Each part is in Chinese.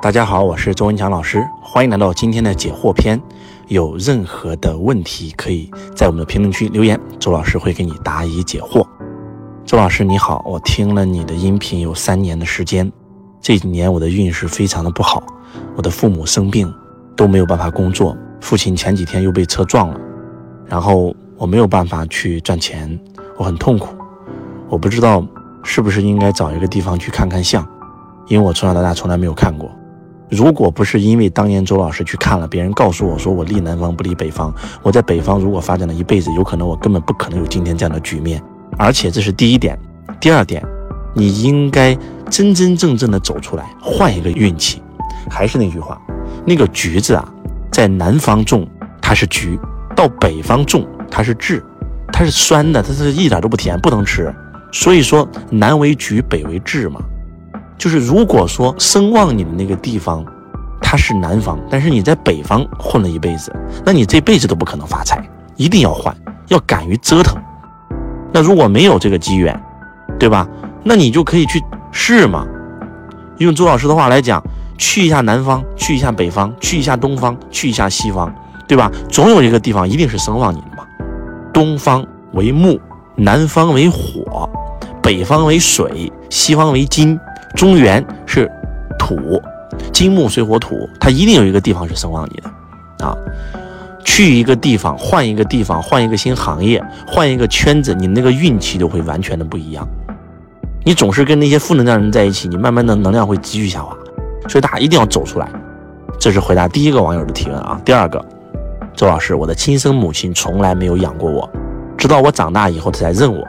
大家好，我是周文强老师，欢迎来到今天的解惑篇。有任何的问题，可以在我们的评论区留言，周老师会给你答疑解惑。周老师你好，我听了你的音频有三年的时间，这几年我的运势非常的不好，我的父母生病都没有办法工作，父亲前几天又被车撞了，然后我没有办法去赚钱，我很痛苦，我不知道是不是应该找一个地方去看看相，因为我从小到大从来没有看过。如果不是因为当年周老师去看了，别人告诉我说我立南方不立北方，我在北方如果发展了一辈子，有可能我根本不可能有今天这样的局面。而且这是第一点，第二点，你应该真真正正的走出来，换一个运气。还是那句话，那个橘子啊，在南方种它是橘，到北方种它是枳，它是酸的，它是一点都不甜，不能吃。所以说南为橘，北为枳嘛。就是如果说声望你的那个地方，它是南方，但是你在北方混了一辈子，那你这辈子都不可能发财，一定要换，要敢于折腾。那如果没有这个机缘，对吧？那你就可以去试嘛。用周老师的话来讲，去一下南方，去一下北方，去一下东方，去一下西方，对吧？总有一个地方一定是声望你的嘛。东方为木，南方为火，北方为水，西方为金。中原是土，金木水火土，它一定有一个地方是生旺你的啊。去一个地方，换一个地方，换一个新行业，换一个圈子，你那个运气都会完全的不一样。你总是跟那些负能量人在一起，你慢慢的能量会急剧下滑。所以大家一定要走出来。这是回答第一个网友的提问啊。第二个，周老师，我的亲生母亲从来没有养过我，直到我长大以后她才认我。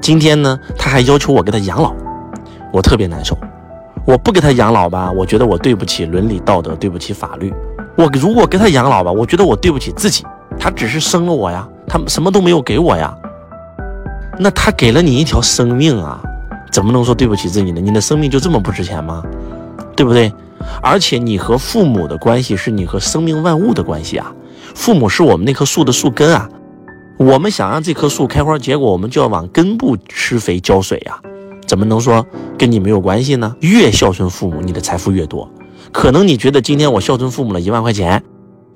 今天呢，她还要求我给她养老。我特别难受，我不给他养老吧，我觉得我对不起伦理道德，对不起法律。我如果给他养老吧，我觉得我对不起自己。他只是生了我呀，他什么都没有给我呀。那他给了你一条生命啊，怎么能说对不起自己呢？你的生命就这么不值钱吗？对不对？而且你和父母的关系是你和生命万物的关系啊。父母是我们那棵树的树根啊，我们想让这棵树开花结果，我们就要往根部施肥浇水呀。怎么能说跟你没有关系呢？越孝顺父母，你的财富越多。可能你觉得今天我孝顺父母了一万块钱，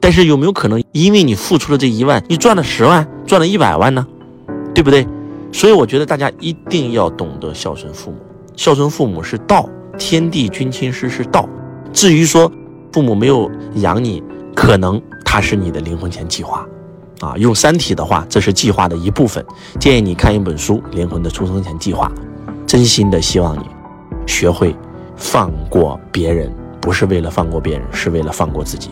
但是有没有可能因为你付出了这一万，你赚了十万，赚了一百万呢？对不对？所以我觉得大家一定要懂得孝顺父母。孝顺父母是道，天地君亲师是道。至于说父母没有养你，可能他是你的灵魂钱计划啊。用《三体》的话，这是计划的一部分。建议你看一本书《灵魂的出生前计划》。真心的希望你学会放过别人，不是为了放过别人，是为了放过自己。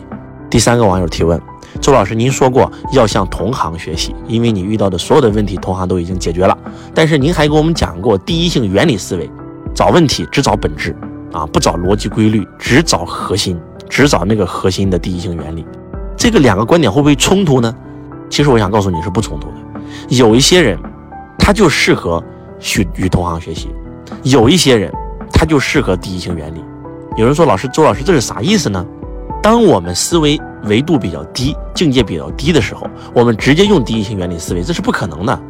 第三个网友提问：周老师，您说过要向同行学习，因为你遇到的所有的问题，同行都已经解决了。但是您还给我们讲过第一性原理思维，找问题只找本质啊，不找逻辑规律，只找核心，只找那个核心的第一性原理。这个两个观点会不会冲突呢？其实我想告诉你是不冲突的。有一些人，他就适合。去与同行学习，有一些人他就适合第一性原理。有人说：“老师，周老师，这是啥意思呢？”当我们思维维度比较低、境界比较低的时候，我们直接用第一性原理思维，这是不可能的。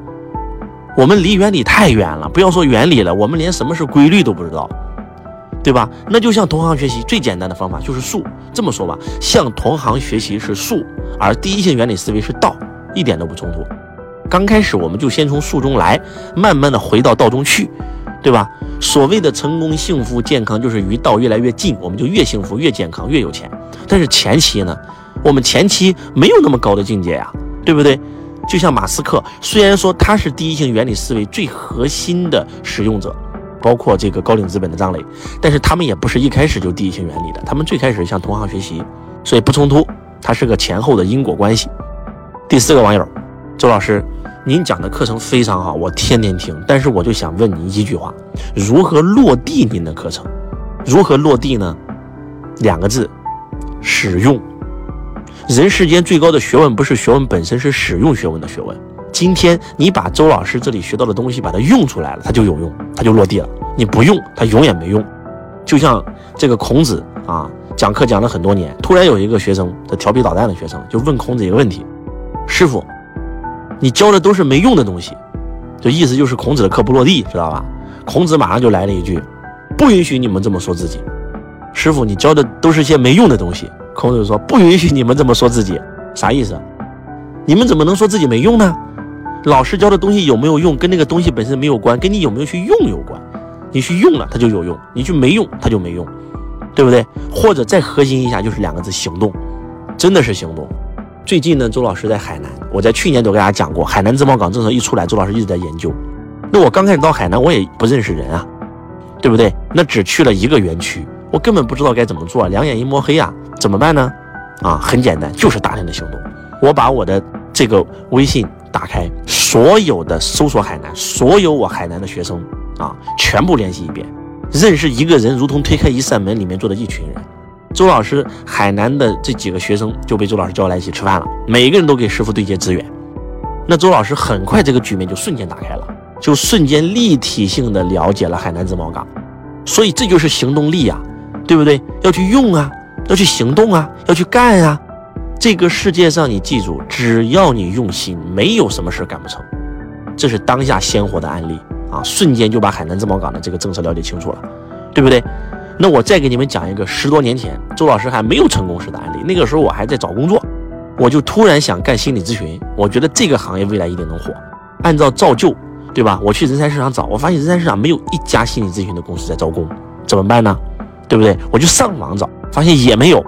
我们离原理太远了，不要说原理了，我们连什么是规律都不知道，对吧？那就向同行学习，最简单的方法就是术。这么说吧，向同行学习是术，而第一性原理思维是道，一点都不冲突。刚开始我们就先从术中来，慢慢的回到道中去，对吧？所谓的成功、幸福、健康，就是与道越来越近，我们就越幸福、越健康、越有钱。但是前期呢，我们前期没有那么高的境界呀，对不对？就像马斯克，虽然说他是第一性原理思维最核心的使用者，包括这个高瓴资本的张磊，但是他们也不是一开始就第一性原理的，他们最开始向同行学习，所以不冲突，它是个前后的因果关系。第四个网友，周老师。您讲的课程非常好，我天天听。但是我就想问您一句话：如何落地您的课程？如何落地呢？两个字：使用。人世间最高的学问不是学问本身，是使用学问的学问。今天你把周老师这里学到的东西把它用出来了，它就有用，它就落地了。你不用，它永远没用。就像这个孔子啊，讲课讲了很多年，突然有一个学生，他调皮捣蛋的学生，就问孔子一个问题：师傅。你教的都是没用的东西，就意思就是孔子的课不落地，知道吧？孔子马上就来了一句：“不允许你们这么说自己。”师傅，你教的都是些没用的东西。孔子说：“不允许你们这么说自己。”啥意思？你们怎么能说自己没用呢？老师教的东西有没有用，跟那个东西本身没有关，跟你有没有去用有关。你去用了，它就有用；你去没用，它就没用，对不对？或者再核心一下，就是两个字：行动。真的是行动。最近呢，周老师在海南，我在去年都跟大家讲过，海南自贸港政策一出来，周老师一直在研究。那我刚开始到海南，我也不认识人啊，对不对？那只去了一个园区，我根本不知道该怎么做，两眼一摸黑啊，怎么办呢？啊，很简单，就是大量的行动。我把我的这个微信打开，所有的搜索海南，所有我海南的学生啊，全部联系一遍。认识一个人，如同推开一扇门，里面坐的一群人。周老师海南的这几个学生就被周老师叫来一起吃饭了，每个人都给师傅对接资源。那周老师很快这个局面就瞬间打开了，就瞬间立体性的了解了海南自贸港。所以这就是行动力呀，对不对？要去用啊，要去行动啊，要去干啊。这个世界上你记住，只要你用心，没有什么事干不成。这是当下鲜活的案例啊，瞬间就把海南自贸港的这个政策了解清楚了，对不对？那我再给你们讲一个十多年前周老师还没有成功时的案例。那个时候我还在找工作，我就突然想干心理咨询。我觉得这个行业未来一定能火。按照照旧，对吧？我去人才市场找，我发现人才市场没有一家心理咨询的公司在招工，怎么办呢？对不对？我就上网找，发现也没有，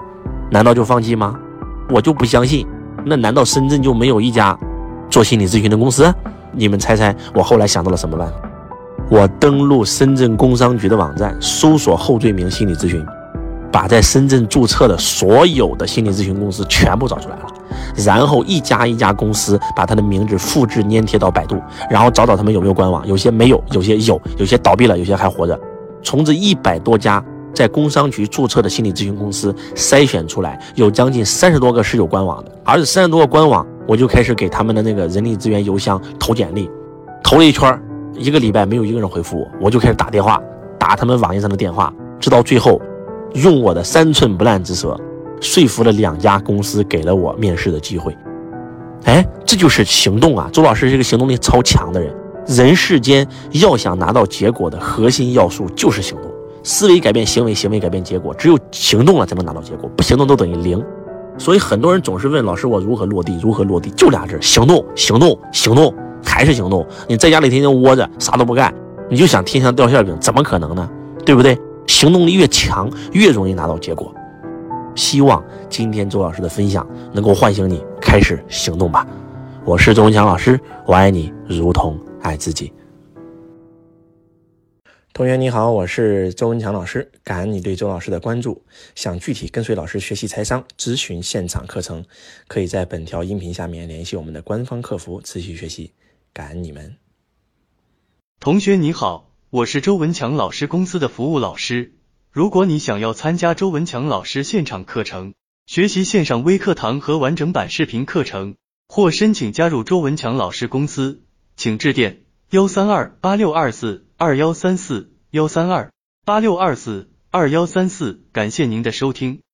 难道就放弃吗？我就不相信。那难道深圳就没有一家做心理咨询的公司？你们猜猜，我后来想到了什么办法？我登录深圳工商局的网站，搜索后缀名心理咨询，把在深圳注册的所有的心理咨询公司全部找出来了，然后一家一家公司把他的名字复制粘贴到百度，然后找找他们有没有官网，有些没有，有些有，有些倒闭了，有些还活着。从这一百多家在工商局注册的心理咨询公司筛选出来，有将近三十多个是有官网的，而这三十多个官网，我就开始给他们的那个人力资源邮箱投简历，投了一圈。一个礼拜没有一个人回复我，我就开始打电话，打他们网页上的电话，直到最后，用我的三寸不烂之舌，说服了两家公司给了我面试的机会。哎，这就是行动啊！周老师是一个行动力超强的人。人世间要想拿到结果的核心要素就是行动，思维改变行为，行为改变结果，只有行动了才能拿到结果，不行动都等于零。所以很多人总是问老师我如何落地，如何落地，就俩字：行动，行动，行动。还是行动，你在家里天天窝着啥都不干，你就想天上掉馅饼，怎么可能呢？对不对？行动力越强，越容易拿到结果。希望今天周老师的分享能够唤醒你，开始行动吧。我是周文强老师，我爱你如同爱自己。同学你好，我是周文强老师，感恩你对周老师的关注。想具体跟随老师学习财商、咨询现场课程，可以在本条音频下面联系我们的官方客服持续学习。感恩你们，同学你好，我是周文强老师公司的服务老师。如果你想要参加周文强老师现场课程，学习线上微课堂和完整版视频课程，或申请加入周文强老师公司，请致电幺三二八六二四二幺三四幺三二八六二四二幺三四。感谢您的收听。